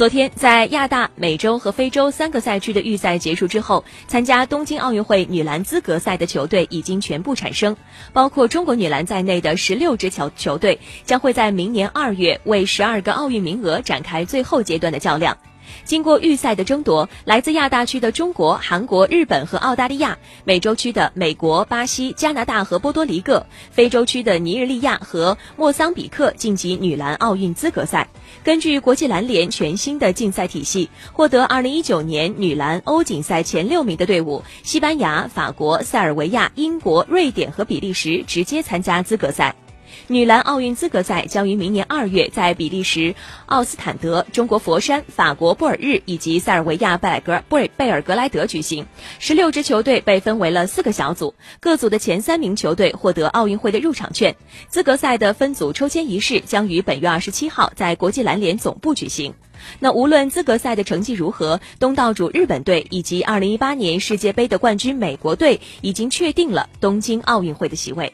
昨天，在亚大、美洲和非洲三个赛区的预赛结束之后，参加东京奥运会女篮资格赛的球队已经全部产生，包括中国女篮在内的十六支球球队将会在明年二月为十二个奥运名额展开最后阶段的较量。经过预赛的争夺，来自亚大区的中国、韩国、日本和澳大利亚，美洲区的美国、巴西、加拿大和波多黎各，非洲区的尼日利亚和莫桑比克晋级女篮奥运资格赛。根据国际篮联全新的竞赛体系，获得2019年女篮欧锦赛前六名的队伍，西班牙、法国、塞尔维亚、英国、瑞典和比利时直接参加资格赛。女篮奥运资格赛将于明年二月在比利时奥斯坦德、中国佛山、法国布尔日以及塞尔维亚贝尔格贝贝尔格莱德举行。十六支球队被分为了四个小组，各组的前三名球队获得奥运会的入场券。资格赛的分组抽签仪式将于本月二十七号在国际篮联总部举行。那无论资格赛的成绩如何，东道主日本队以及二零一八年世界杯的冠军美国队已经确定了东京奥运会的席位。